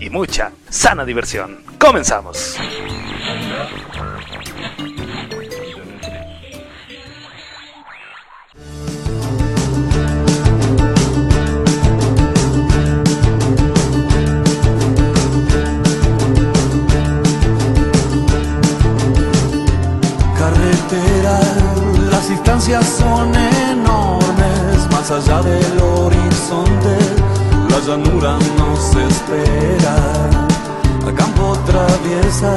y mucha sana diversión. Comenzamos. Carretera, las distancias son enormes, más allá del horizonte, la llanura nos espera. A campo traviesa,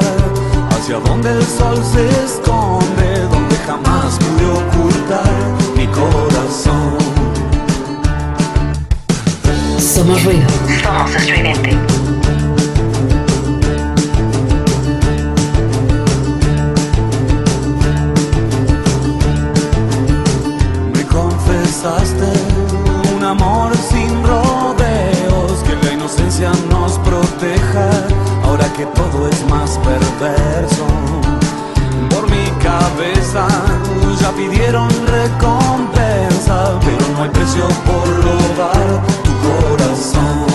hacia donde el sol se esconde, donde jamás pude ocultar mi corazón. Somos ruido. Somos estridente. Me confesaste un amor sin que nos proteja, ahora que todo es más perverso. Por mi cabeza ya pidieron recompensa, pero no hay precio por robar tu corazón.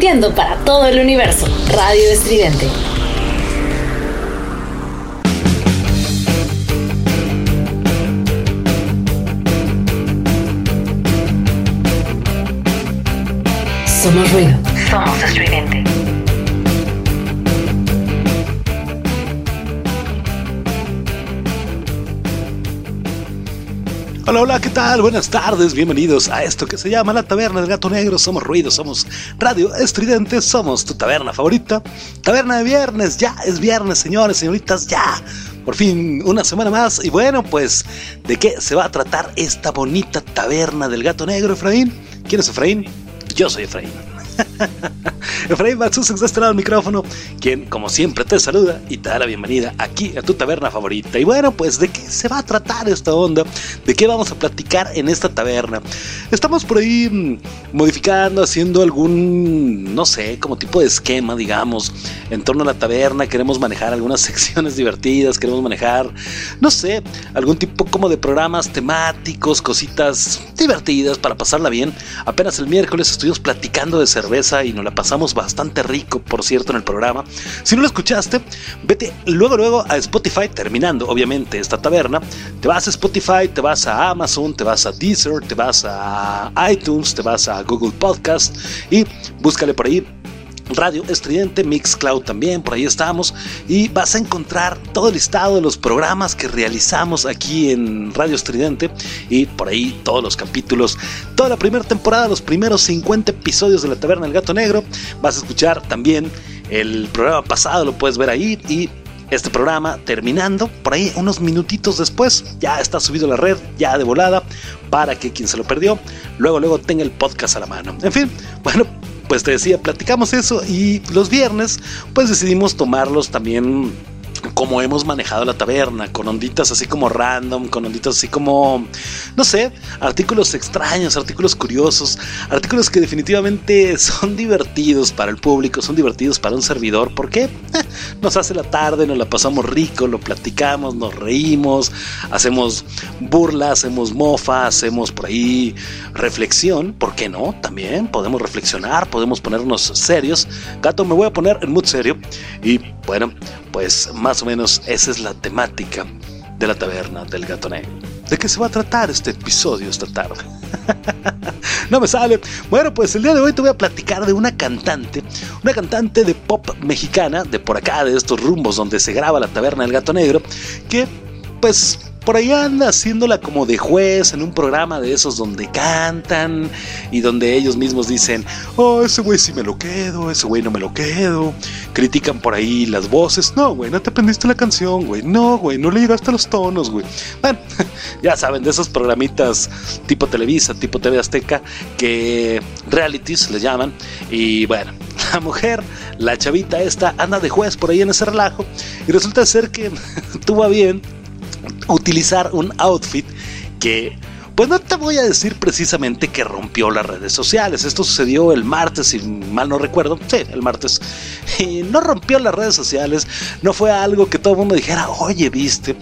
Transmitiendo para todo el universo. Radio Estridente. Somos ruido. Somos estridente. Hola, hola, ¿qué tal? Buenas tardes, bienvenidos a esto que se llama La Taberna del Gato Negro. Somos ruido, somos radio estridente, somos tu taberna favorita. Taberna de viernes, ya es viernes, señores, señoritas, ya. Por fin, una semana más. Y bueno, pues, ¿de qué se va a tratar esta bonita taberna del Gato Negro, Efraín? ¿Quién es Efraín? Yo soy Efraín. Efraín Matsus está este lado micrófono, quien como siempre te saluda y te da la bienvenida aquí a tu taberna favorita. Y bueno, pues de qué se va a tratar esta onda, de qué vamos a platicar en esta taberna. Estamos por ahí mm, modificando, haciendo algún, no sé, como tipo de esquema, digamos, en torno a la taberna. Queremos manejar algunas secciones divertidas, queremos manejar, no sé, algún tipo como de programas temáticos, cositas divertidas para pasarla bien. Apenas el miércoles estuvimos platicando de cerveza y nos la pasamos bastante rico, por cierto, en el programa. Si no lo escuchaste, vete luego, luego a Spotify, terminando obviamente esta taberna. Te vas a Spotify, te vas a Amazon, te vas a Deezer, te vas a iTunes, te vas a Google Podcast y búscale por ahí Radio Estridente, Mixcloud también, por ahí estamos. Y vas a encontrar todo el listado de los programas que realizamos aquí en Radio Estridente. Y por ahí todos los capítulos, toda la primera temporada, los primeros 50 episodios de La Taberna del Gato Negro. Vas a escuchar también el programa pasado, lo puedes ver ahí. Y este programa terminando por ahí unos minutitos después ya está subido la red ya de volada para que quien se lo perdió luego luego tenga el podcast a la mano en fin bueno pues te decía, platicamos eso y los viernes pues decidimos tomarlos también como hemos manejado la taberna, con onditas así como random, con onditas así como, no sé, artículos extraños, artículos curiosos, artículos que definitivamente son divertidos para el público, son divertidos para un servidor, porque eh, nos hace la tarde, nos la pasamos rico, lo platicamos, nos reímos, hacemos burla, hacemos mofa, hacemos por ahí reflexión, ¿por qué no? También podemos reflexionar, podemos ponernos serios. Gato, me voy a poner en mood serio y bueno, pues más o menos esa es la temática de la taberna del gato negro. ¿De qué se va a tratar este episodio esta tarde? no me sale. Bueno, pues el día de hoy te voy a platicar de una cantante, una cantante de pop mexicana, de por acá, de estos rumbos donde se graba la taberna del gato negro, que pues por ahí anda haciéndola como de juez en un programa de esos donde cantan y donde ellos mismos dicen, oh, ese güey sí me lo quedo, ese güey no me lo quedo. Critican por ahí las voces, no, güey, no te aprendiste la canción, güey, no, güey, no le llegaste a los tonos, güey. Bueno, ya saben, de esos programitas tipo Televisa, tipo TV Azteca, que realities le llaman. Y bueno, la mujer, la chavita esta, anda de juez por ahí en ese relajo y resulta ser que tuvo bien utilizar un outfit que pues no te voy a decir precisamente que rompió las redes sociales. Esto sucedió el martes, si mal no recuerdo. Sí, el martes. Y no rompió las redes sociales. No fue algo que todo el mundo dijera, oye, viste.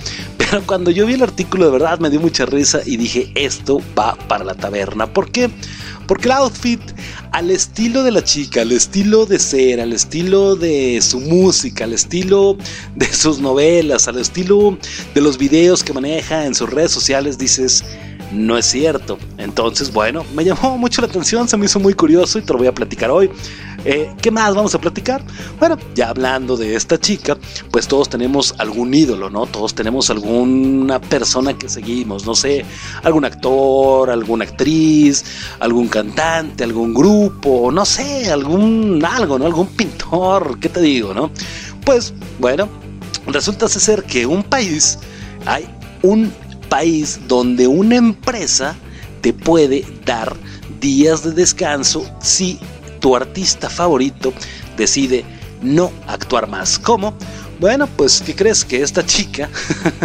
Pero cuando yo vi el artículo de verdad me dio mucha risa y dije, esto va para la taberna. ¿Por qué? Porque el outfit, al estilo de la chica, al estilo de ser, al estilo de su música, al estilo de sus novelas, al estilo de los videos que maneja en sus redes sociales, dices, no es cierto. Entonces, bueno, me llamó mucho la atención, se me hizo muy curioso y te lo voy a platicar hoy. Eh, ¿Qué más vamos a platicar? Bueno, ya hablando de esta chica, pues todos tenemos algún ídolo, ¿no? Todos tenemos alguna persona que seguimos, no sé, algún actor, alguna actriz, algún cantante, algún grupo, no sé, algún algo, ¿no? Algún pintor, ¿qué te digo, no? Pues, bueno, resulta ser que un país, hay un país donde una empresa te puede dar días de descanso si tu artista favorito decide no actuar más. ¿Cómo? Bueno, pues ¿qué crees? Que esta chica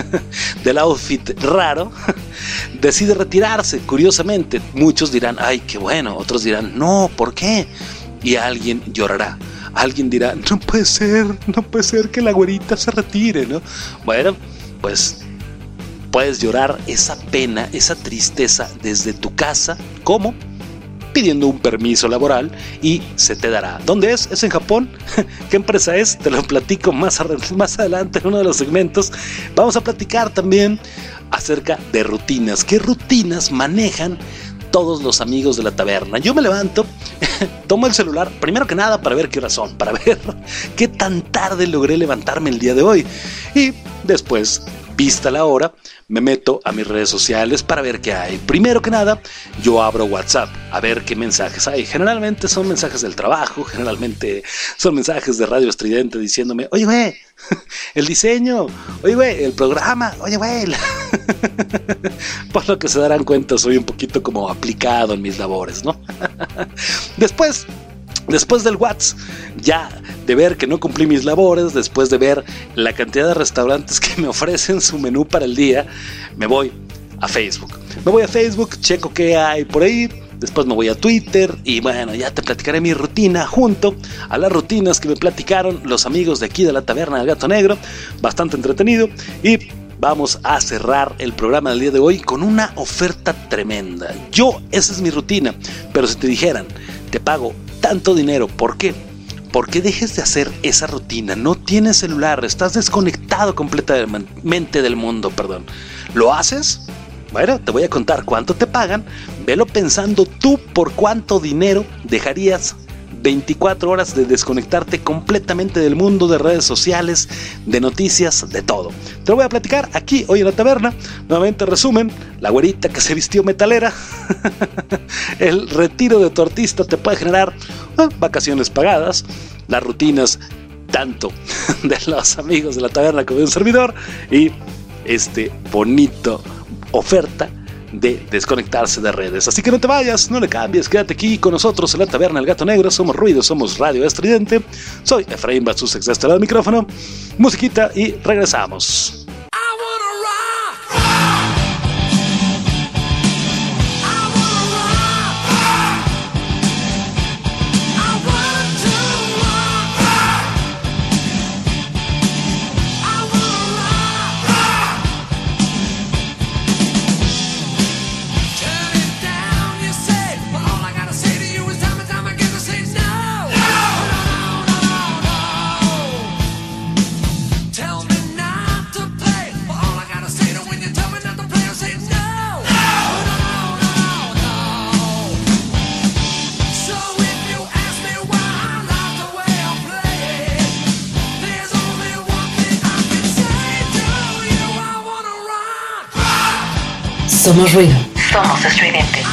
del outfit raro decide retirarse. Curiosamente, muchos dirán, ay, qué bueno. Otros dirán, no, ¿por qué? Y alguien llorará. Alguien dirá, no puede ser, no puede ser que la güerita se retire, ¿no? Bueno, pues puedes llorar esa pena, esa tristeza desde tu casa. ¿Cómo? Pidiendo un permiso laboral y se te dará. ¿Dónde es? ¿Es en Japón? ¿Qué empresa es? Te lo platico más, adelante en uno de los segmentos. Vamos a platicar también acerca de rutinas. ¿Qué rutinas manejan todos los amigos de la taberna. Yo me levanto, tomo el celular, primero que nada para ver qué horas son, para ver qué tan tarde logré levantarme el día de hoy. Y después vista la hora, me meto a mis redes sociales para ver qué hay. Primero que nada, yo abro WhatsApp a ver qué mensajes hay. Generalmente son mensajes del trabajo, generalmente son mensajes de Radio Estridente diciéndome, oye, güey, el diseño, oye, güey, el programa, oye, güey. Por lo que se darán cuenta, soy un poquito como aplicado en mis labores, ¿no? Después Después del WhatsApp, ya de ver que no cumplí mis labores, después de ver la cantidad de restaurantes que me ofrecen su menú para el día, me voy a Facebook. Me voy a Facebook, checo qué hay por ahí, después me voy a Twitter y bueno, ya te platicaré mi rutina junto a las rutinas que me platicaron los amigos de aquí de la taberna del gato negro, bastante entretenido y vamos a cerrar el programa del día de hoy con una oferta tremenda. Yo, esa es mi rutina, pero si te dijeran, te pago tanto dinero. ¿Por qué? Porque dejes de hacer esa rutina. No tienes celular, estás desconectado completamente del mundo, perdón. ¿Lo haces? Bueno, te voy a contar cuánto te pagan. Velo pensando tú por cuánto dinero dejarías 24 horas de desconectarte completamente del mundo de redes sociales, de noticias, de todo. Te lo voy a platicar aquí hoy en la taberna. Nuevamente resumen, la güerita que se vistió metalera. el retiro de tu artista te puede generar ah, vacaciones pagadas, las rutinas tanto de los amigos de la taberna como de un servidor y este bonito oferta de desconectarse de redes. Así que no te vayas, no le cambies, quédate aquí con nosotros en la taberna El Gato Negro. Somos ruido, somos radio estridente. Soy Efraín Batsusex de este del micrófono. Musiquita y regresamos. Somos estridente.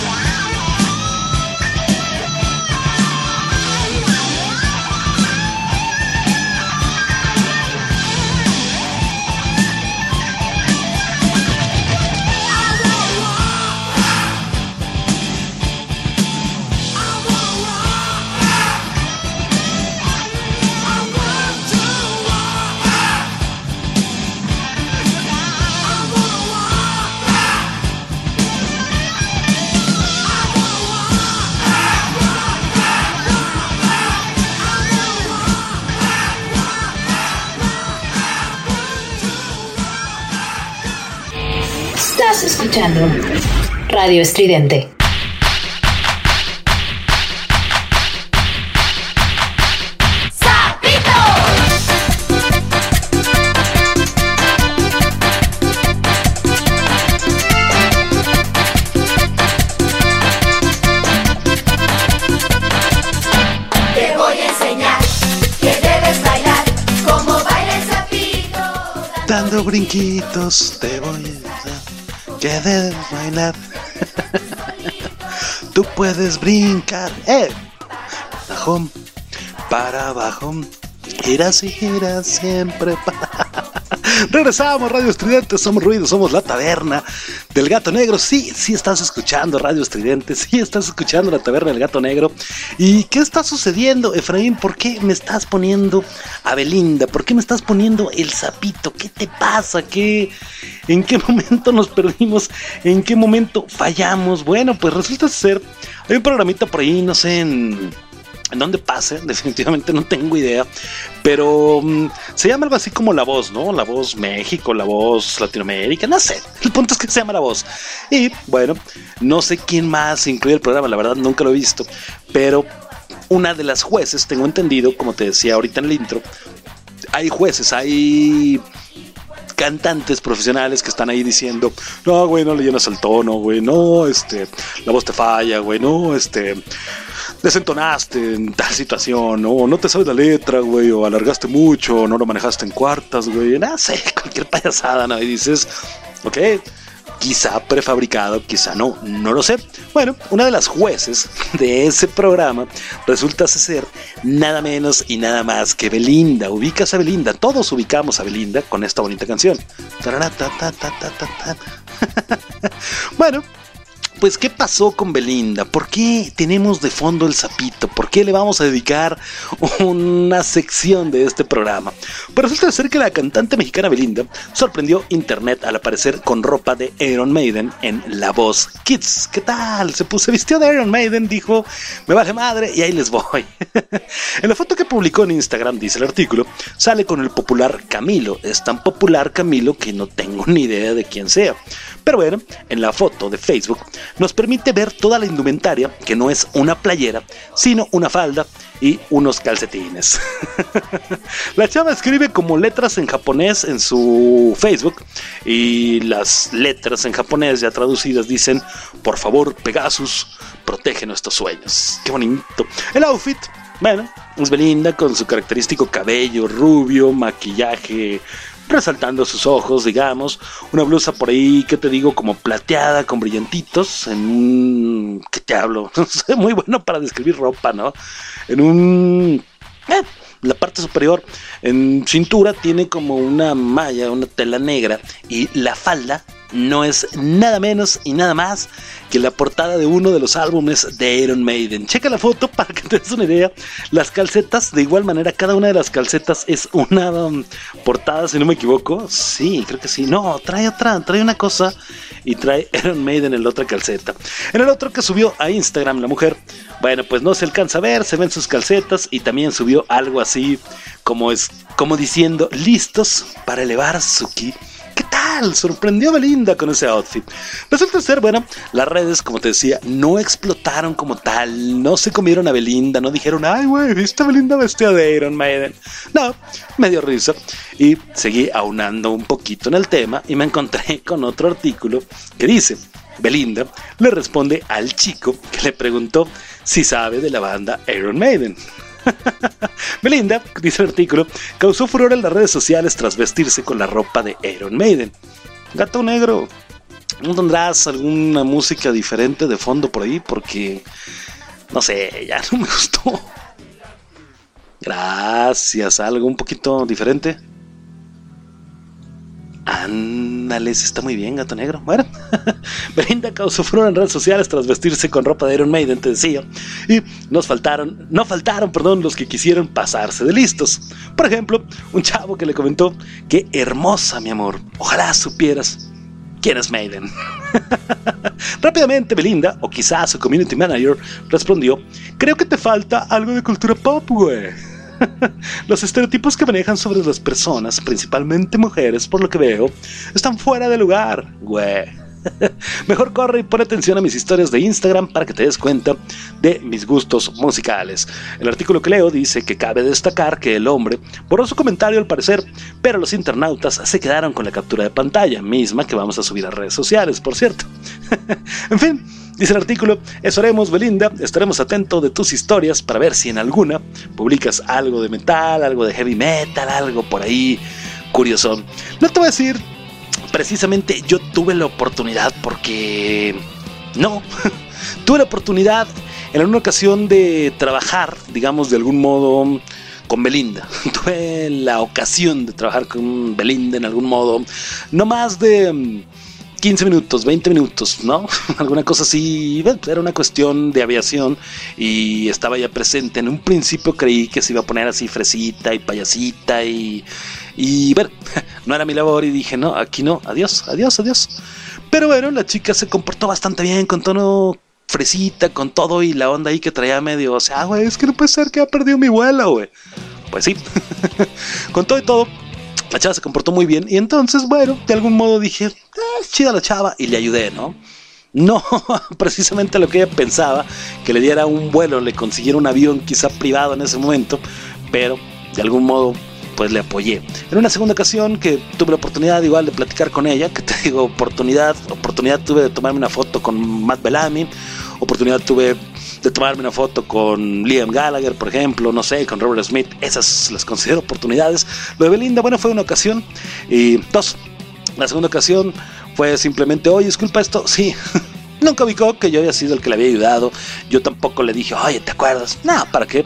Estridente, te voy a enseñar que debes bailar como bailes, dando brinquitos, te voy a enseñar que debes bailar. Tú puedes brincar, eh, abajo, para abajo, giras y giras siempre para Regresamos, Radio Estridente, somos ruido, somos la taberna del gato negro. Sí, sí estás escuchando Radio Estridente, sí estás escuchando la taberna del gato negro. ¿Y qué está sucediendo, Efraín? ¿Por qué me estás poniendo a Belinda? ¿Por qué me estás poniendo el sapito? ¿Qué te pasa? ¿Qué, ¿En qué momento nos perdimos? ¿En qué momento fallamos? Bueno, pues resulta ser, hay un programita por ahí, no sé, en en dónde pase, definitivamente no tengo idea, pero mm, se llama algo así como La Voz, ¿no? La Voz México, La Voz Latinoamérica, no sé, el punto es que se llama La Voz. Y bueno, no sé quién más incluye el programa, la verdad nunca lo he visto, pero una de las jueces, tengo entendido, como te decía ahorita en el intro, hay jueces, hay cantantes profesionales que están ahí diciendo, no, güey, no le llenas el tono, güey, no, este, la voz te falla, güey, no, este, desentonaste en tal situación, o no te sabes la letra, güey, o alargaste mucho, no lo manejaste en cuartas, güey, no sé, cualquier payasada, ¿no? Y dices, ok, quizá prefabricado, quizá no, no lo sé. Bueno, una de las jueces de ese programa resulta ser nada menos y nada más que Belinda. Ubicas a Belinda, todos ubicamos a Belinda con esta bonita canción. bueno, pues, ¿qué pasó con Belinda? ¿Por qué tenemos de fondo el sapito? ¿Por qué le vamos a dedicar una sección de este programa? Pues resulta ser que la cantante mexicana Belinda sorprendió internet al aparecer con ropa de Iron Maiden en La Voz Kids. ¿Qué tal? Se puso, vistió de Iron Maiden, dijo, me baje madre y ahí les voy. en la foto que publicó en Instagram, dice el artículo, sale con el popular Camilo. Es tan popular Camilo que no tengo ni idea de quién sea. Pero bueno, en la foto de Facebook nos permite ver toda la indumentaria, que no es una playera, sino una falda y unos calcetines. la chava escribe como letras en japonés en su Facebook y las letras en japonés ya traducidas dicen, por favor Pegasus, protege nuestros sueños. Qué bonito. El outfit, bueno, es Belinda con su característico cabello rubio, maquillaje resaltando sus ojos, digamos. Una blusa por ahí, que te digo, como plateada, con brillantitos, en un... ¿Qué te hablo? Muy bueno para describir ropa, ¿no? En un... Eh, la parte superior en cintura tiene como una malla, una tela negra y la falda no es nada menos y nada más que la portada de uno de los álbumes de Iron Maiden. Checa la foto para que te des una idea. Las calcetas, de igual manera, cada una de las calcetas es una um, portada, si no me equivoco. Sí, creo que sí. No, trae otra, trae una cosa y trae Iron Maiden en la otra calceta. En el otro que subió a Instagram la mujer, bueno, pues no se alcanza a ver, se ven sus calcetas y también subió algo así como es como diciendo listos para elevar su Sorprendió a Belinda con ese outfit. Resulta ser, bueno, las redes, como te decía, no explotaron como tal, no se comieron a Belinda, no dijeron, ay, güey, ¿viste a Belinda vestida de Iron Maiden? No, me dio risa y seguí aunando un poquito en el tema y me encontré con otro artículo que dice, Belinda le responde al chico que le preguntó si sabe de la banda Iron Maiden. Belinda, dice el artículo, causó furor en las redes sociales tras vestirse con la ropa de Iron Maiden. Gato negro, ¿no tendrás alguna música diferente de fondo por ahí? Porque, no sé, ya no me gustó. Gracias, algo un poquito diferente. Ándale, está muy bien, gato negro. Bueno, Belinda causó furor en redes sociales tras vestirse con ropa de Iron Maiden, te decía. Y nos faltaron, no faltaron, perdón, los que quisieron pasarse de listos. Por ejemplo, un chavo que le comentó, qué hermosa, mi amor. Ojalá supieras quién es Maiden. Rápidamente Belinda, o quizás su community manager, respondió, creo que te falta algo de cultura pop, güey. Los estereotipos que manejan sobre las personas, principalmente mujeres, por lo que veo, están fuera de lugar, güey. Mejor corre y pon atención a mis historias de Instagram para que te des cuenta de mis gustos musicales. El artículo que leo dice que cabe destacar que el hombre borró su comentario al parecer, pero los internautas se quedaron con la captura de pantalla, misma que vamos a subir a redes sociales, por cierto. en fin, Dice el artículo, eso haremos Belinda, estaremos atentos de tus historias para ver si en alguna publicas algo de metal, algo de heavy metal, algo por ahí curioso. No te voy a decir, precisamente yo tuve la oportunidad porque... No, tuve la oportunidad en una ocasión de trabajar, digamos, de algún modo con Belinda. Tuve la ocasión de trabajar con Belinda en algún modo, no más de 15 minutos, 20 minutos, ¿no? Alguna cosa así. era una cuestión de aviación y estaba ya presente. En un principio creí que se iba a poner así fresita y payasita y. Y bueno, no era mi labor y dije, no, aquí no, adiós, adiós, adiós. Pero bueno, la chica se comportó bastante bien, con tono fresita, con todo y la onda ahí que traía medio. O sea, güey, es que no puede ser que ha perdido mi vuelo, güey. Pues sí, con todo y todo la chava se comportó muy bien y entonces, bueno, de algún modo dije, eh, chida la chava y le ayudé, ¿no? No precisamente lo que ella pensaba, que le diera un vuelo, le consiguiera un avión quizá privado en ese momento, pero de algún modo pues le apoyé. En una segunda ocasión que tuve la oportunidad igual de platicar con ella, que te digo oportunidad, oportunidad tuve de tomarme una foto con Matt Bellamy, oportunidad tuve de tomarme una foto con Liam Gallagher, por ejemplo, no sé, con Robert Smith, esas las considero oportunidades. Lo de Belinda, bueno, fue una ocasión. Y dos, la segunda ocasión fue simplemente, oye, disculpa esto, sí. Nunca ubicó que yo había sido el que le había ayudado. Yo tampoco le dije, oye, ¿te acuerdas? Nada, ¿para qué?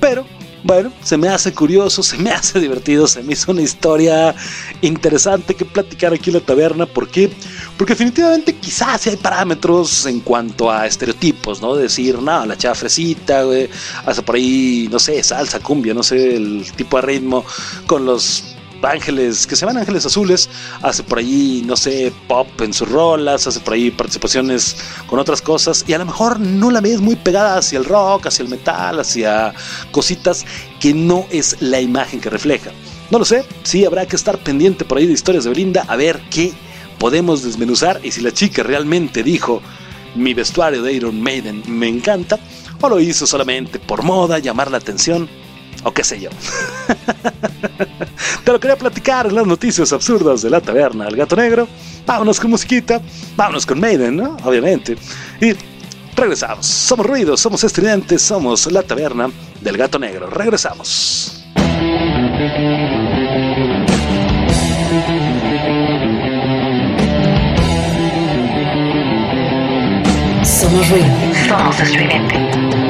Pero bueno, se me hace curioso, se me hace divertido, se me hizo una historia interesante que platicar aquí en la taberna. ¿Por qué? Porque definitivamente quizás sí hay parámetros en cuanto a estereotipos, ¿no? Decir, no, la chava fresita, güey, hace por ahí, no sé, salsa, cumbia, no sé, el tipo de ritmo, con los ángeles, que se van ángeles azules, hace por ahí, no sé, pop en sus rolas, hace por ahí participaciones con otras cosas, y a lo mejor no la ves muy pegada hacia el rock, hacia el metal, hacia cositas que no es la imagen que refleja. No lo sé, sí habrá que estar pendiente por ahí de historias de Belinda, a ver qué podemos desmenuzar y si la chica realmente dijo mi vestuario de Iron Maiden me encanta, o lo hizo solamente por moda, llamar la atención, o qué sé yo. Te lo quería platicar en las noticias absurdas de la taberna del gato negro. Vámonos con musiquita, vámonos con Maiden, ¿no? Obviamente. Y regresamos. Somos ruidos, somos estridentes, somos la taberna del gato negro. Regresamos. Somos ruido, somos estridente.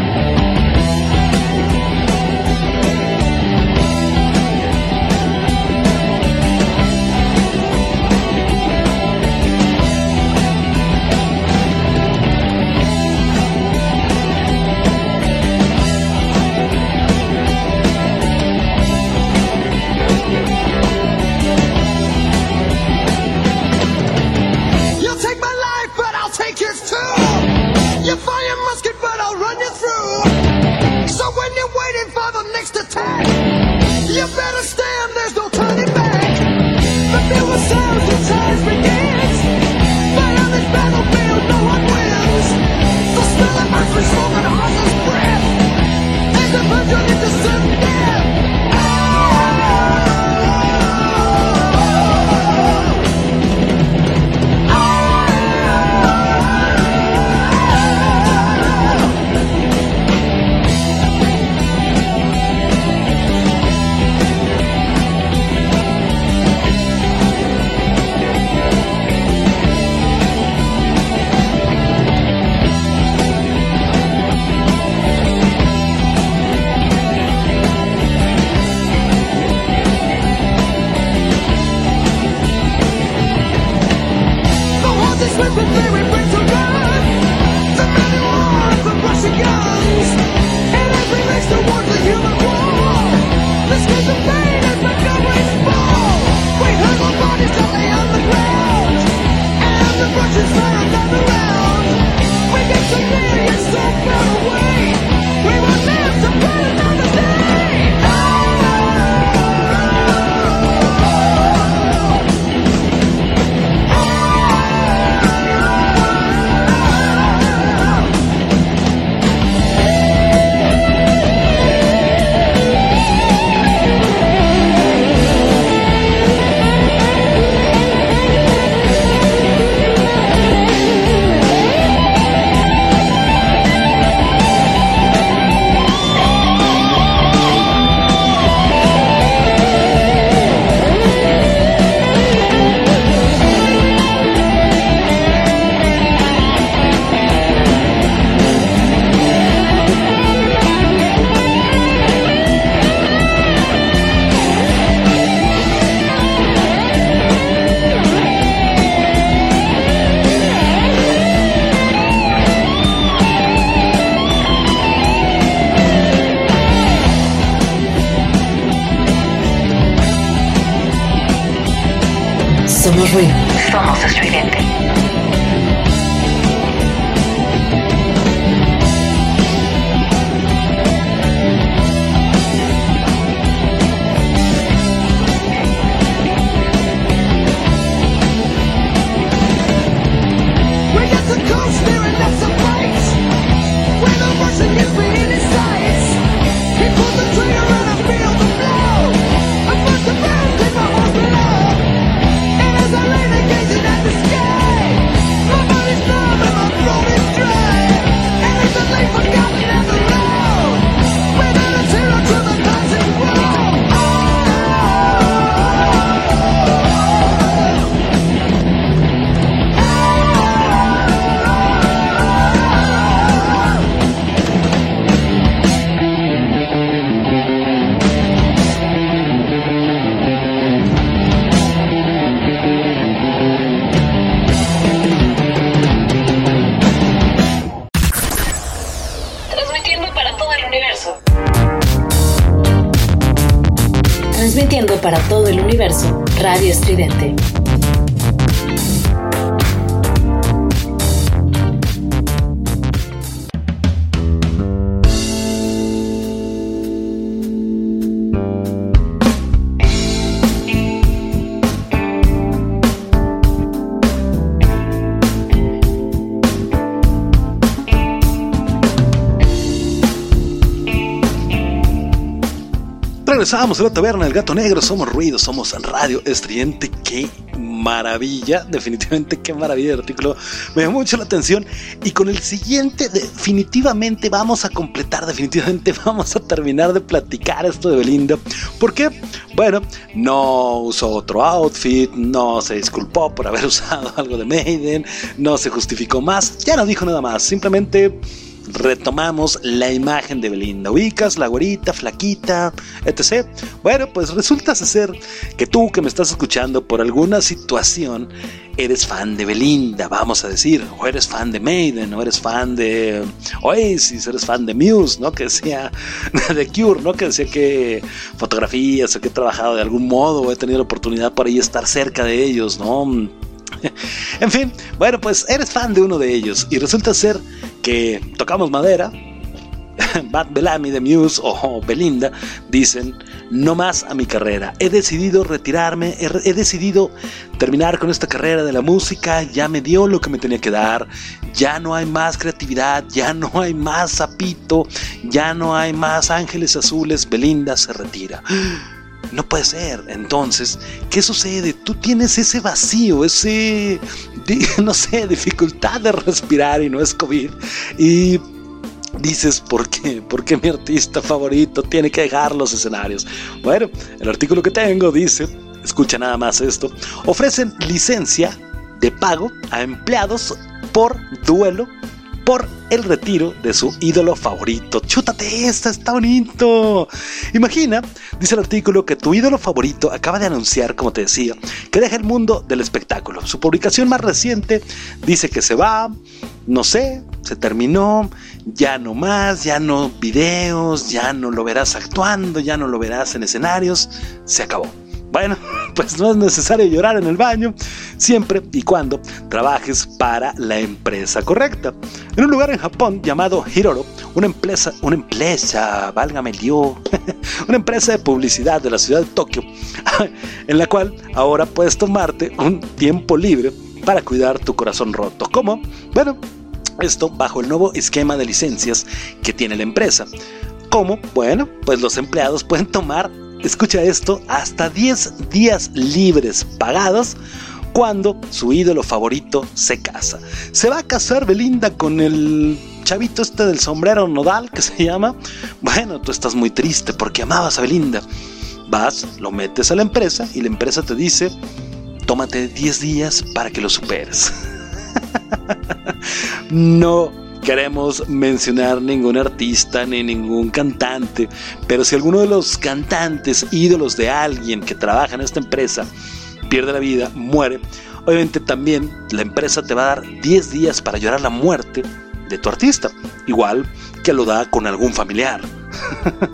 Somos ruido. Somos. Regresamos a la taberna del gato negro. Somos ruido, somos radio estridente. Qué maravilla, definitivamente qué maravilla de artículo. Me dio mucho la atención. Y con el siguiente, definitivamente vamos a completar, definitivamente vamos a terminar de platicar esto de Belinda. ¿Por qué? Bueno, no usó otro outfit, no se disculpó por haber usado algo de Maiden, no se justificó más, ya no dijo nada más, simplemente retomamos la imagen de Belinda. Ubicas la güerita, flaquita, etc. Bueno, pues resulta ser que tú que me estás escuchando por alguna situación eres fan de Belinda, vamos a decir, o eres fan de Maiden, o eres fan de Oasis, eres fan de Muse, ¿no? Que decía de Cure, ¿no? Que decía que fotografías o que he trabajado de algún modo o he tenido la oportunidad por ahí estar cerca de ellos, ¿no? en fin, bueno, pues eres fan de uno de ellos y resulta ser que tocamos madera. Bad Bellamy de Muse o Belinda dicen, no más a mi carrera, he decidido retirarme, he, he, decidido terminar con esta carrera de la música, ya me dio lo que me tenía que dar, ya no hay más creatividad, ya no hay más sapito, ya no hay más ángeles azules, Belinda se retira. No puede ser. Entonces, ¿qué sucede? Tú tienes ese vacío, ese, no sé, dificultad de respirar y no es COVID. Y dices, ¿por qué? ¿Por qué mi artista favorito tiene que dejar los escenarios? Bueno, el artículo que tengo dice, escucha nada más esto, ofrecen licencia de pago a empleados por duelo por el retiro de su ídolo favorito. Chútate esta, está bonito. Imagina, dice el artículo, que tu ídolo favorito acaba de anunciar, como te decía, que deja el mundo del espectáculo. Su publicación más reciente dice que se va, no sé, se terminó, ya no más, ya no videos, ya no lo verás actuando, ya no lo verás en escenarios, se acabó. Bueno, pues no es necesario llorar en el baño, siempre y cuando trabajes para la empresa correcta. En un lugar en Japón llamado Hiroro, una empresa, una empresa, válgame el una empresa de publicidad de la ciudad de Tokio, en la cual ahora puedes tomarte un tiempo libre para cuidar tu corazón roto. ¿Cómo? Bueno, esto bajo el nuevo esquema de licencias que tiene la empresa. ¿Cómo? Bueno, pues los empleados pueden tomar escucha esto, hasta 10 días libres pagados cuando su ídolo favorito se casa. Se va a casar Belinda con el chavito este del sombrero nodal que se llama. Bueno, tú estás muy triste porque amabas a Belinda. Vas, lo metes a la empresa y la empresa te dice, tómate 10 días para que lo superes. no queremos mencionar ningún artista ni ningún cantante, pero si alguno de los cantantes, ídolos de alguien que trabaja en esta empresa, pierde la vida, muere, obviamente también la empresa te va a dar 10 días para llorar la muerte de tu artista, igual que lo da con algún familiar.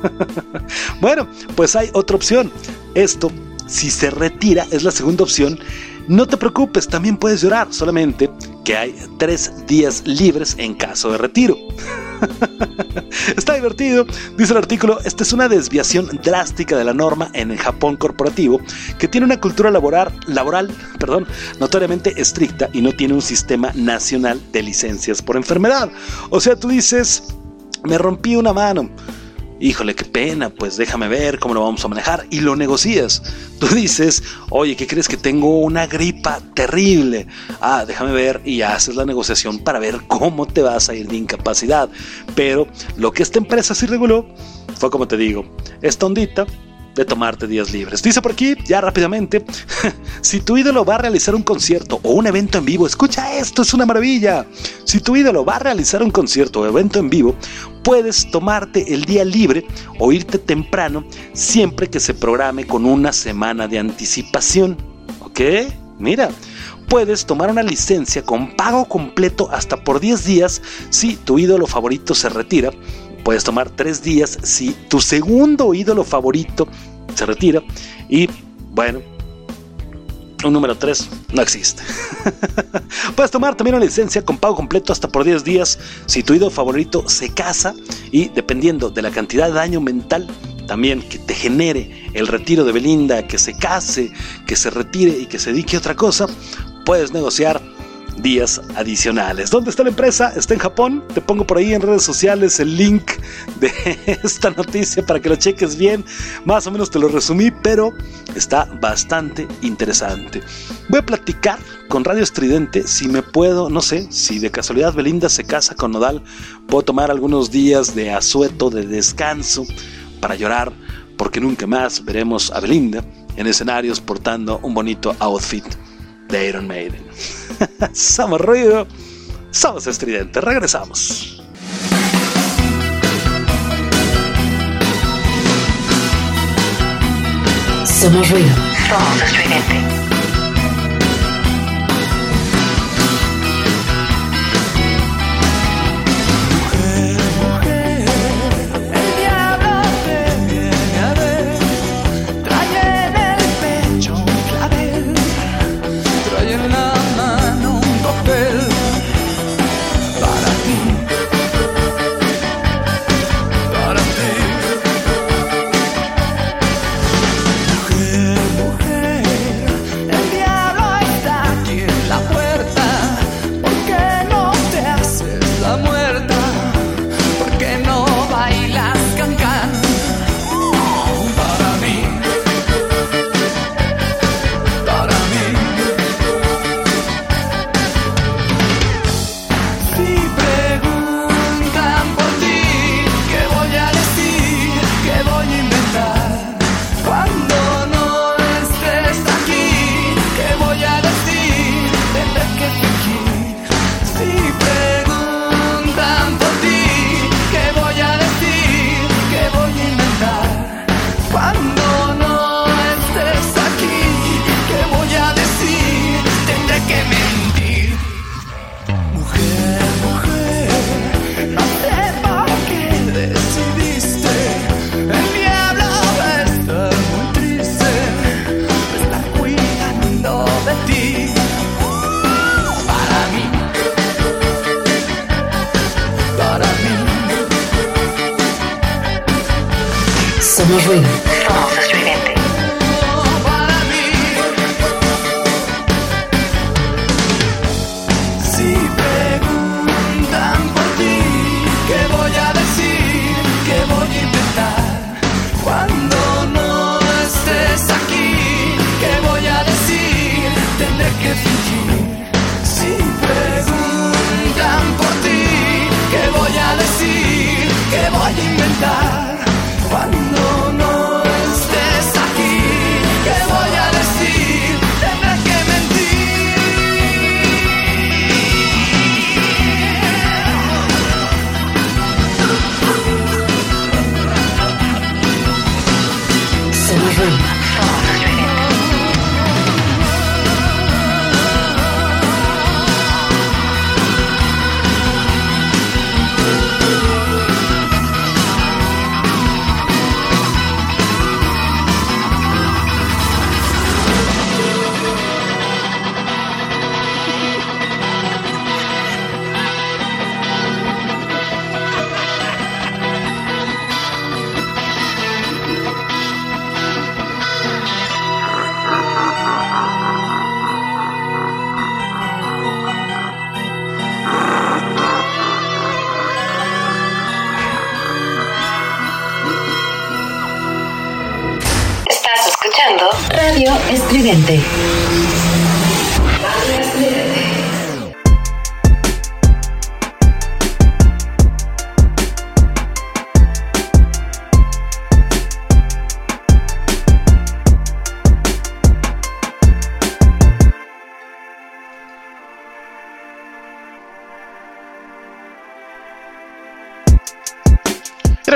bueno, pues hay otra opción. Esto, si se retira, es la segunda opción No te preocupes, también puedes llorar, solamente que hay tres días libres en caso de retiro. Está divertido, dice el artículo, esta es una desviación drástica de la norma en el Japón corporativo, que tiene una cultura laboral, laboral perdón, notoriamente estricta y no tiene un sistema nacional de licencias por enfermedad. O sea, tú dices, me rompí una mano híjole, qué pena, pues déjame ver cómo lo vamos a manejar y lo negocias. Tú dices, oye, ¿qué crees que tengo una gripa terrible? Ah, déjame ver y haces la negociación para ver cómo te vas a ir de incapacidad. Pero lo que esta empresa sí reguló fue como te digo, esta ondita de tomarte días libres. Dice por aquí, ya rápidamente, si tu ídolo va a realizar un concierto o un evento en vivo, escucha esto, es una maravilla. Si tu ídolo va a realizar un concierto o evento en vivo, puedes tomarte el día libre o irte temprano siempre que se programe con una semana de anticipación. ¿Ok? Mira, puedes tomar una licencia con pago completo hasta por 10 días si tu ídolo favorito se retira Puedes tomar tres días si tu segundo ídolo favorito se retira. Y bueno, un número 3 no existe. Puedes tomar también una licencia con pago completo hasta por 10 días si tu ídolo favorito se casa y dependiendo de la cantidad de daño mental también que te genere el retiro de Belinda, que se case, que se retire y que se dedique a otra cosa, puedes negociar días adicionales. ¿Dónde está la empresa? Está en Japón. Te pongo por ahí en redes sociales el link de esta noticia para que lo cheques bien. Más o menos te lo resumí, pero está bastante interesante. Voy a platicar con Radio Estridente si me puedo, no sé, si de casualidad Belinda se casa con Nodal, puedo tomar algunos días de asueto, de descanso, para llorar, porque nunca más veremos a Belinda en escenarios portando un bonito outfit de Iron Maiden. somos ruido, somos estridente, regresamos. Somos ruido, somos estridente.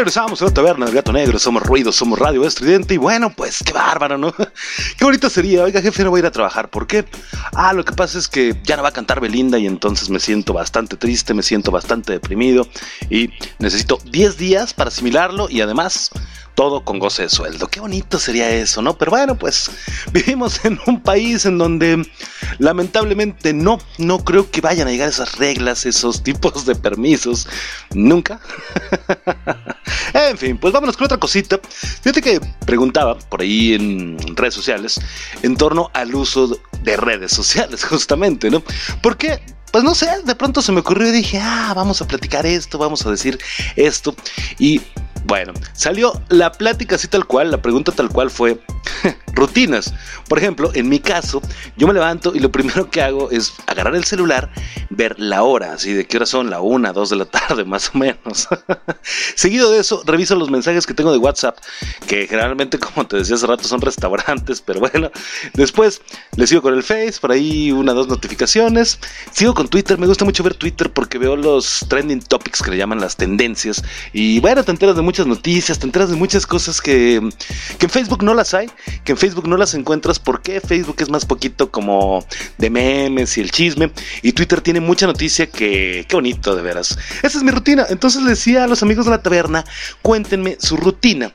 Regresamos a la taberna del gato negro, somos ruido, somos radio estridente y bueno, pues qué bárbaro, ¿no? Qué bonito sería, oiga jefe, no voy a ir a trabajar, ¿por qué? Ah, lo que pasa es que ya no va a cantar Belinda y entonces me siento bastante triste, me siento bastante deprimido y necesito 10 días para asimilarlo y además todo con goce de sueldo. Qué bonito sería eso, ¿no? Pero bueno, pues vivimos en un país en donde lamentablemente no, no creo que vayan a llegar esas reglas, esos tipos de permisos. Nunca. en fin, pues vámonos con otra cosita. Fíjate que preguntaba por ahí en redes sociales en torno al uso de redes sociales, justamente, ¿no? ¿Por qué? Pues no sé, de pronto se me ocurrió y dije, ah, vamos a platicar esto, vamos a decir esto. Y bueno, salió la plática así tal cual, la pregunta tal cual fue rutinas. Por ejemplo, en mi caso, yo me levanto y lo primero que hago es agarrar el celular, ver la hora, así de qué hora son, la una, dos de la tarde, más o menos. Seguido de eso, reviso los mensajes que tengo de WhatsApp, que generalmente, como te decía hace rato, son restaurantes, pero bueno. Después le sigo con el Face, por ahí una, dos notificaciones. Sigo con Twitter, me gusta mucho ver Twitter porque veo los trending topics que le llaman las tendencias. Y bueno, te enteras de muchas noticias, te enteras de muchas cosas que, que en Facebook no las hay, que en Facebook no las encuentras porque Facebook es más poquito como de memes y el chisme. Y Twitter tiene mucha noticia que, qué bonito de veras. Esa es mi rutina. Entonces le decía a los amigos de la taberna, cuéntenme su rutina.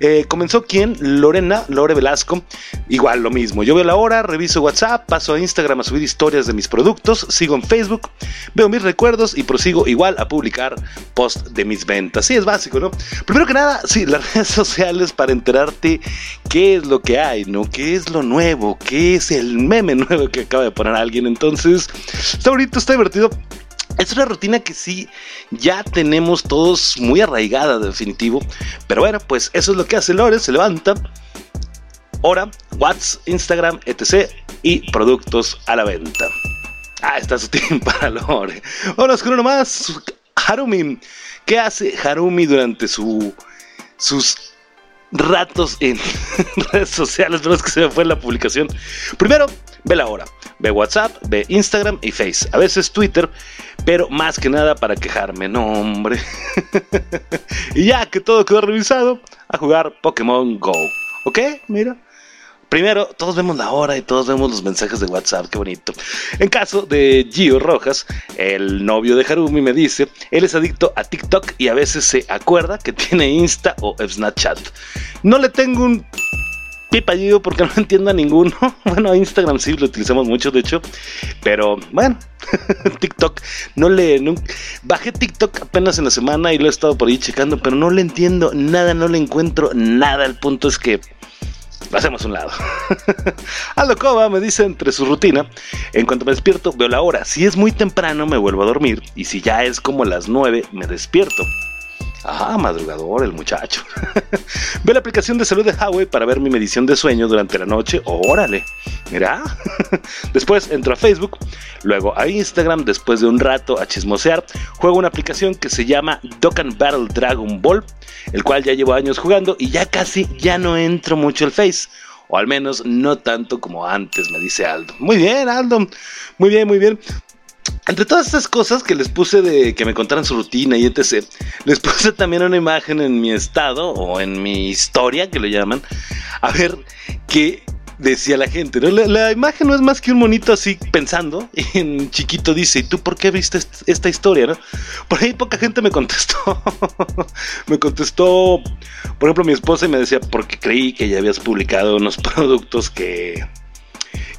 Eh, comenzó quién? Lorena, Lore Velasco. Igual lo mismo. Yo veo la hora, reviso WhatsApp, paso a Instagram a subir historias de mis productos, sigo en Facebook, veo mis recuerdos y prosigo igual a publicar post de mis ventas. Sí, es básico, ¿no? Primero que nada, sí, las redes sociales para enterarte qué es lo que hay, ¿no? ¿Qué es lo nuevo? ¿Qué es el meme nuevo que acaba de poner alguien? Entonces, está bonito, está divertido. Es una rutina que sí ya tenemos todos muy arraigada, definitivo. Pero bueno, pues eso es lo que hace Lore, se levanta. Hora, WhatsApp, Instagram, etc. Y productos a la venta. Ah, está su team para Lore. Vámonos con más. Harumi. ¿Qué hace Harumi durante su, sus ratos en redes sociales? Pero es que se me fue la publicación. Primero, ve la hora. Ve WhatsApp, ve Instagram y Face. A veces Twitter, pero más que nada para quejarme. No, hombre. y ya que todo quedó revisado, a jugar Pokémon Go. ¿Ok? Mira. Primero, todos vemos la hora y todos vemos los mensajes de WhatsApp, qué bonito. En caso de Gio Rojas, el novio de Harumi me dice, él es adicto a TikTok y a veces se acuerda que tiene Insta o Snapchat. No le tengo un pipa Gio porque no entiendo a ninguno. Bueno, Instagram sí lo utilizamos mucho, de hecho, pero bueno, TikTok, no le... No, bajé TikTok apenas en la semana y lo he estado por ahí checando, pero no le entiendo nada, no le encuentro nada. El punto es que lo hacemos a un lado. Aldo Cova me dice entre su rutina, en cuanto me despierto veo la hora, si es muy temprano me vuelvo a dormir y si ya es como las 9 me despierto. Ah, madrugador el muchacho. Ve la aplicación de salud de Huawei para ver mi medición de sueño durante la noche. Órale, mira. Después entro a Facebook, luego a Instagram, después de un rato a chismosear, juego una aplicación que se llama Dokkan Battle Dragon Ball, el cual ya llevo años jugando y ya casi ya no entro mucho al Face. O al menos no tanto como antes, me dice Aldo. Muy bien, Aldo. Muy bien, muy bien entre todas estas cosas que les puse de que me contaran su rutina y etc., les puse también una imagen en mi estado o en mi historia, que lo llaman, a ver qué decía la gente. ¿no? La, imagen no es más que un monito así pensando, y en chiquito dice, ¿y tú por qué viste esta historia? Por ahí poca gente me contestó. me contestó, por ejemplo, mi esposa y me decía, porque creí que ya habías publicado unos productos que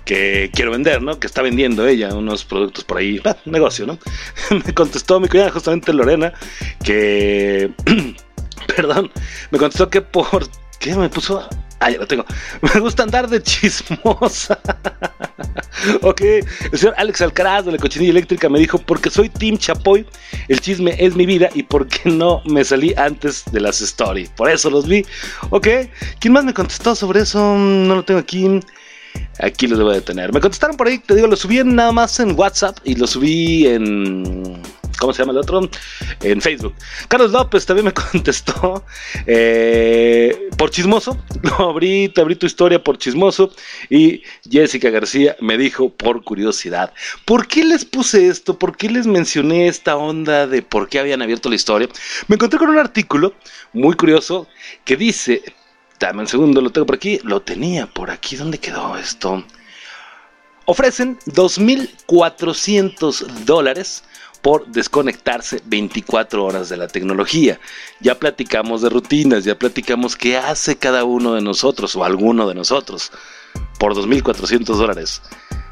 que quiero vender, ¿no? Que está vendiendo ella unos productos por ahí, bah, negocio, ¿no? me contestó mi cuñada, justamente Lorena, que, perdón, me contestó que por, ¿qué me puso? Ah, ya lo tengo. Me gusta andar de chismosa. ok, el señor Alex Alcaraz de la cochinilla eléctrica me dijo, porque soy Team Chapoy, el chisme es mi vida y porque no me salí antes de las stories. Por eso los vi. Ok, ¿quién más me contestó sobre eso? No lo tengo aquí. Aquí los debo de tener. Me contestaron por ahí, te digo, lo subí nada más en WhatsApp y lo subí en ¿Cómo se llama el otro? En Facebook. Carlos López también me contestó eh, por chismoso. Lo abrí, te abrí tu historia por chismoso. Y Jessica García me dijo por curiosidad. ¿Por qué les puse esto? ¿Por qué les mencioné esta onda de por qué habían abierto la historia? Me encontré con un artículo muy curioso que dice. Dame un segundo, lo tengo por aquí. Lo tenía por aquí. ¿Dónde quedó esto? Ofrecen 2.400 dólares por desconectarse 24 horas de la tecnología. Ya platicamos de rutinas, ya platicamos qué hace cada uno de nosotros o alguno de nosotros por 2.400 dólares.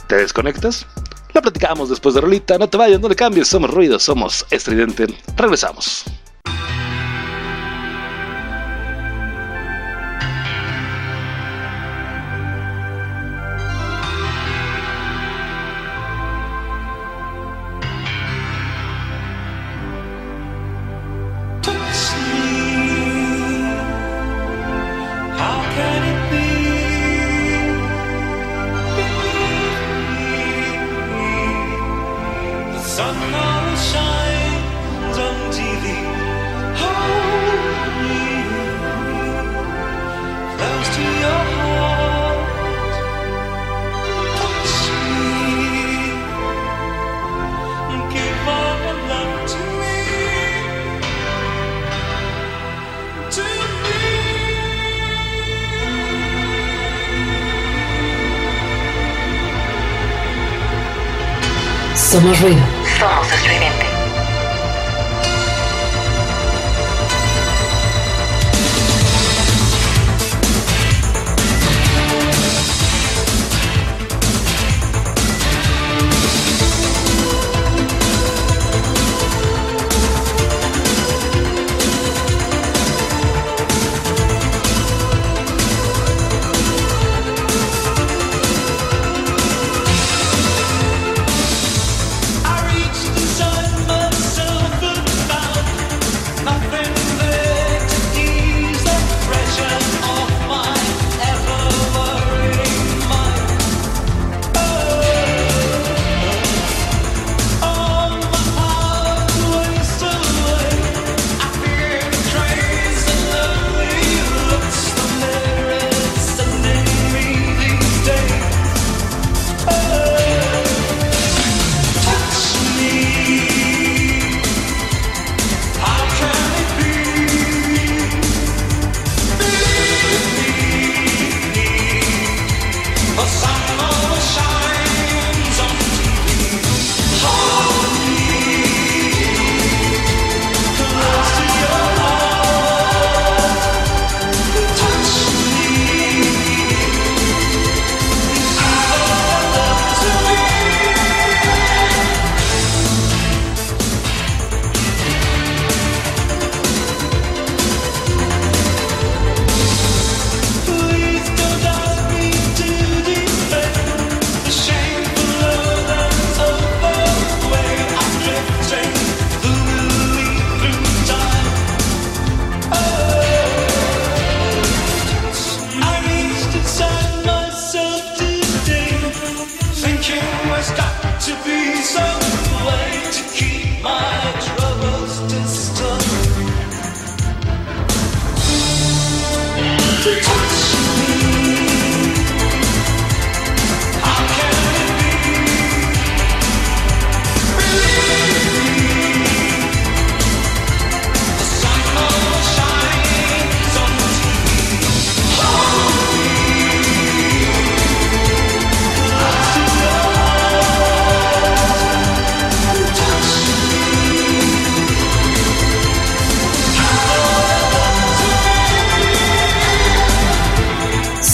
¿Te desconectas? Lo platicamos después de Rolita. No te vayas, no le cambies. Somos ruido, somos estridente. Regresamos. Somos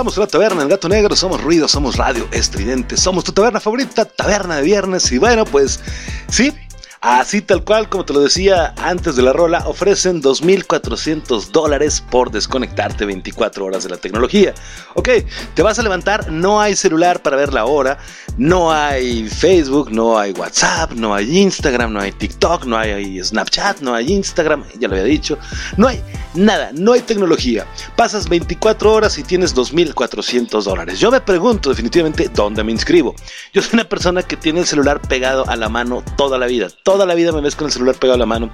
Regresamos a la taberna, el gato negro, somos ruido, somos radio estridente, somos tu taberna favorita, taberna de viernes. Y bueno, pues sí, Así tal cual, como te lo decía antes de la rola, ofrecen 2.400 dólares por desconectarte 24 horas de la tecnología. Ok, te vas a levantar, no hay celular para ver la hora, no hay Facebook, no hay WhatsApp, no hay Instagram, no hay TikTok, no hay Snapchat, no hay Instagram, ya lo había dicho, no hay nada, no hay tecnología. Pasas 24 horas y tienes 2.400 dólares. Yo me pregunto definitivamente dónde me inscribo. Yo soy una persona que tiene el celular pegado a la mano toda la vida toda la vida me ves con el celular pegado a la mano.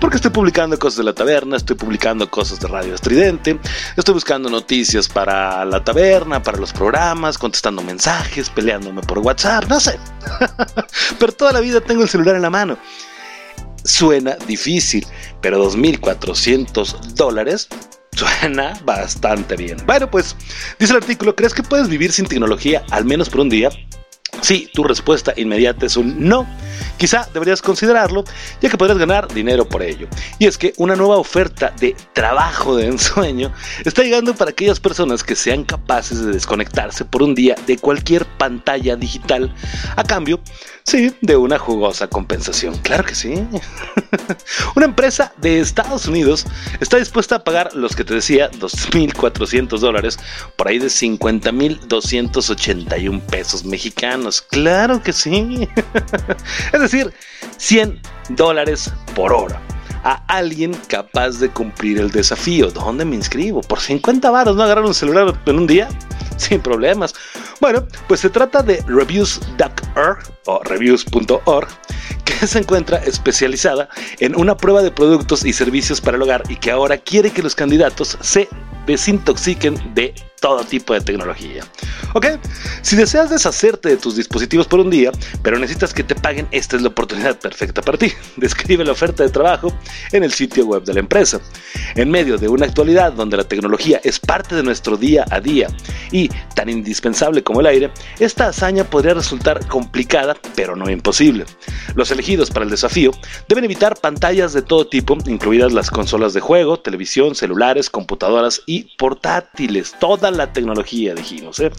Porque estoy publicando cosas de la taberna, estoy publicando cosas de Radio Estridente, estoy buscando noticias para la taberna, para los programas, contestando mensajes, peleándome por WhatsApp, no sé. pero toda la vida tengo el celular en la mano. Suena difícil, pero 2.400 dólares Suena bastante bien. Bueno, pues dice el artículo, ¿crees que puedes vivir sin tecnología al menos por un día? Si tu respuesta inmediata es un no, quizá deberías considerarlo, ya que podrías ganar dinero por ello. Y es que una nueva oferta de trabajo de ensueño está llegando para aquellas personas que sean capaces de desconectarse por un día de cualquier pantalla digital a cambio Sí, de una jugosa compensación, claro que sí. una empresa de Estados Unidos está dispuesta a pagar los que te decía 2.400 dólares, por ahí de 50.281 pesos mexicanos, claro que sí. es decir, 100 dólares por hora a alguien capaz de cumplir el desafío. ¿Dónde me inscribo? Por 50 varos, ¿no agarrar un celular en un día? Sin problemas. Bueno, pues se trata de reviews.org o reviews.org que se encuentra especializada en una prueba de productos y servicios para el hogar y que ahora quiere que los candidatos se desintoxiquen de todo tipo de tecnología. ¿Ok? Si deseas deshacerte de tus dispositivos por un día, pero necesitas que te paguen, esta es la oportunidad perfecta para ti. Describe la oferta de trabajo en el sitio web de la empresa. En medio de una actualidad donde la tecnología es parte de nuestro día a día y tan indispensable como el aire, esta hazaña podría resultar complicada, pero no imposible. Los elegidos para el desafío deben evitar pantallas de todo tipo, incluidas las consolas de juego, televisión, celulares, computadoras y portátiles. Toda la tecnología, dijimos. ¿eh?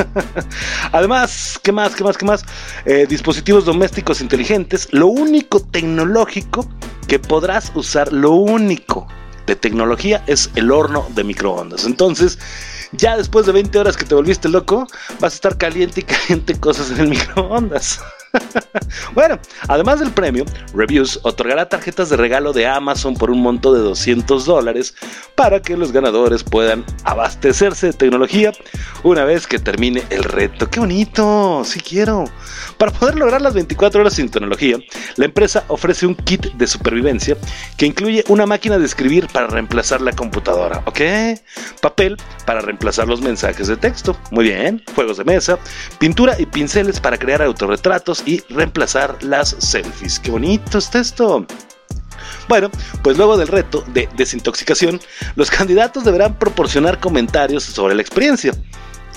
Además, ¿qué más? ¿Qué más? ¿Qué más? Eh, dispositivos domésticos inteligentes. Lo único tecnológico que podrás usar, lo único de tecnología es el horno de microondas. Entonces, ya después de 20 horas que te volviste loco, vas a estar caliente y caliente cosas en el microondas. bueno, además del premio, Reviews otorgará tarjetas de regalo de Amazon por un monto de 200 dólares para que los ganadores puedan abastecerse de tecnología una vez que termine el reto. ¡Qué bonito! Sí quiero. Para poder lograr las 24 horas sin tecnología, la empresa ofrece un kit de supervivencia que incluye una máquina de escribir para reemplazar la computadora, ¿ok? Papel para reemplazar los mensajes de texto, muy bien, juegos de mesa, pintura y pinceles para crear autorretratos y reemplazar las selfies. ¡Qué bonito está esto! Bueno, pues luego del reto de desintoxicación, los candidatos deberán proporcionar comentarios sobre la experiencia.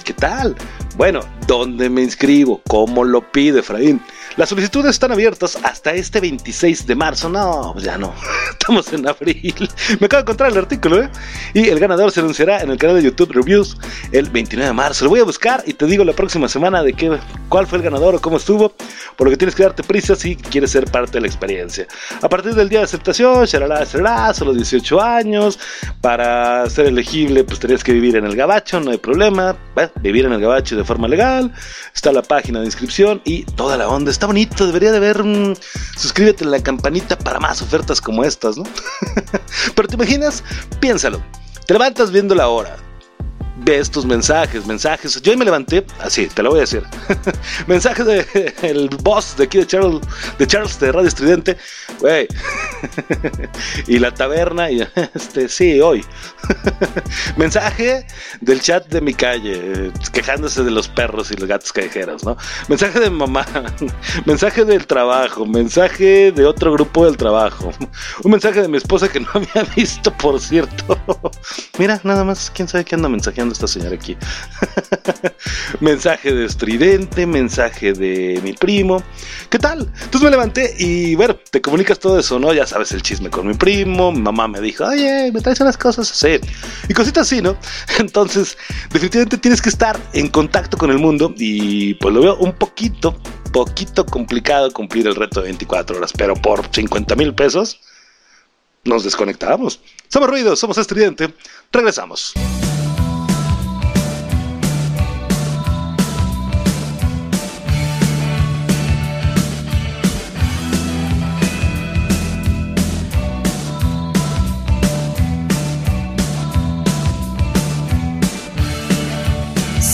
¿Qué tal? Bueno, ¿dónde me inscribo? ¿Cómo lo pide Efraín? Las solicitudes están abiertas hasta este 26 de marzo. No, pues ya no. Estamos en abril. Me acabo de encontrar el artículo, ¿eh? Y el ganador se anunciará en el canal de YouTube Reviews el 29 de marzo. Lo voy a buscar y te digo la próxima semana de qué, cuál fue el ganador o cómo estuvo. Por lo que tienes que darte prisa si quieres ser parte de la experiencia. A partir del día de aceptación, shalala, shalala, solo 18 años. Para ser elegible, pues tendrías que vivir en el gabacho, no hay problema. vivir en el gabacho de forma legal. Está la página de inscripción y toda la onda está bonito, debería de haber un... Suscríbete a la campanita para más ofertas como estas, ¿no? Pero te imaginas, piénsalo, te levantas viendo la hora, ves tus mensajes, mensajes. Yo me levanté, así, te lo voy a decir. mensaje de el boss de aquí de Charles, de Charles de Radio Estridente, güey. y la taberna, y este, sí, hoy. mensaje del chat de mi calle, quejándose de los perros y los gatos callejeros, ¿no? Mensaje de mamá, mensaje del trabajo, mensaje de otro grupo del trabajo, un mensaje de mi esposa que no había visto, por cierto. Mira, nada más, quién sabe qué anda mensajeando esta señora aquí? mensaje de estridente, mensaje de mi primo. ¿Qué tal? Entonces me levanté y bueno, te comunicas todo eso, ¿no? Ya sabes el chisme con mi primo. Mi mamá me dijo, oye, me traes unas cosas a hacer. Y cositas así, ¿no? Entonces, definitivamente tienes que estar en contacto con el mundo y pues lo veo un poquito, poquito complicado cumplir el reto de 24 horas, pero por 50 mil pesos nos desconectamos Somos ruidos, somos estridente. Regresamos.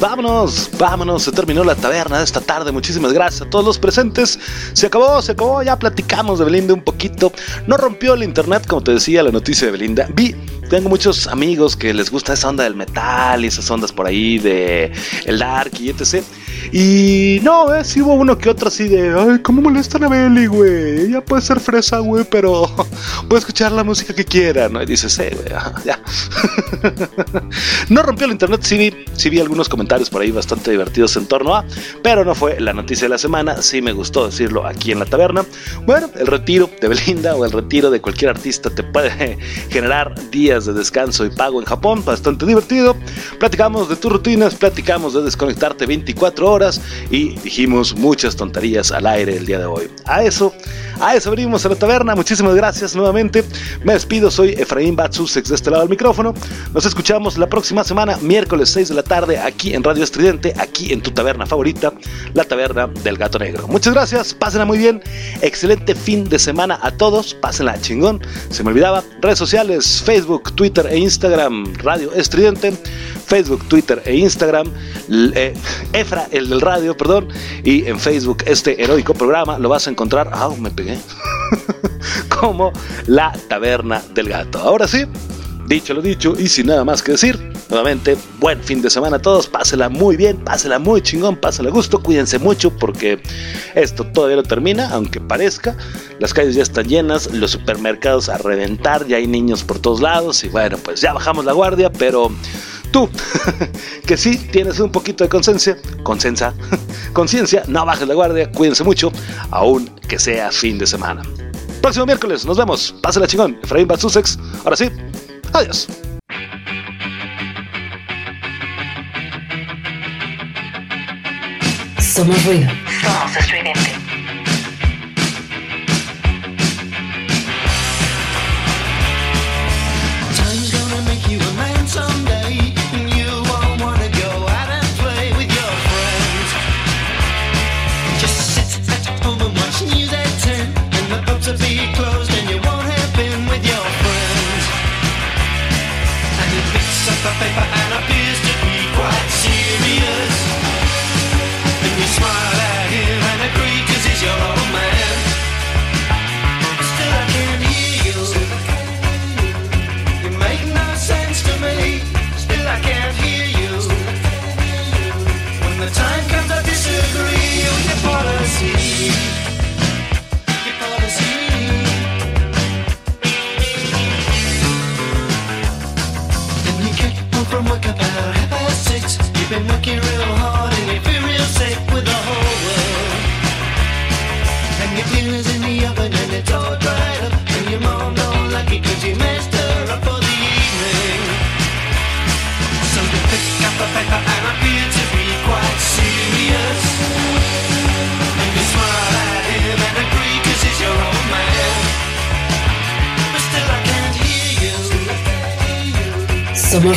Vámonos, vámonos. Se terminó la taberna de esta tarde. Muchísimas gracias a todos los presentes. Se acabó, se acabó. Ya platicamos de Belinda un poquito. No rompió el internet, como te decía, la noticia de Belinda. Vi, tengo muchos amigos que les gusta esa onda del metal y esas ondas por ahí de el dark y etc. Y no, eh, sí hubo uno que otro así de, ay, ¿cómo molestan a Beli, güey? Ella puede ser fresa, güey, pero puede escuchar la música que quiera, ¿no? Y dices, eh, güey, ya. no rompió el internet, sí vi, sí vi algunos comentarios por ahí bastante divertidos en torno a, pero no fue la noticia de la semana, sí me gustó decirlo aquí en la taberna. Bueno, el retiro de Belinda o el retiro de cualquier artista te puede generar días de descanso y pago en Japón, bastante divertido. Platicamos de tus rutinas, platicamos de desconectarte 24 horas y dijimos muchas tonterías al aire el día de hoy. A eso, a eso venimos a la taberna. Muchísimas gracias nuevamente. Me despido, soy Efraín Batsusex de este lado del micrófono. Nos escuchamos la próxima semana, miércoles 6 de la tarde, aquí en Radio Estridente, aquí en tu taberna favorita, la taberna del gato negro. Muchas gracias, pásenla muy bien. Excelente fin de semana a todos, pásenla chingón. Se me olvidaba, redes sociales, Facebook, Twitter e Instagram, Radio Estridente. Facebook, Twitter e Instagram, eh, Efra, el del radio, perdón, y en Facebook este heroico programa lo vas a encontrar, ah, me pegué, como La Taberna del Gato. Ahora sí, dicho lo dicho y sin nada más que decir, nuevamente, buen fin de semana a todos, pásela muy bien, pásela muy chingón, pásela a gusto, cuídense mucho porque esto todavía no termina, aunque parezca, las calles ya están llenas, los supermercados a reventar, ya hay niños por todos lados y bueno, pues ya bajamos la guardia, pero tú, que sí tienes un poquito de conciencia, conciencia, conciencia, no bajes la guardia, cuídense mucho, aún que sea fin de semana. Próximo miércoles, nos vemos, pásela chingón, Efraín Batsusex, ahora sí, adiós. Somos ruido. Somos estridente. your own. Somos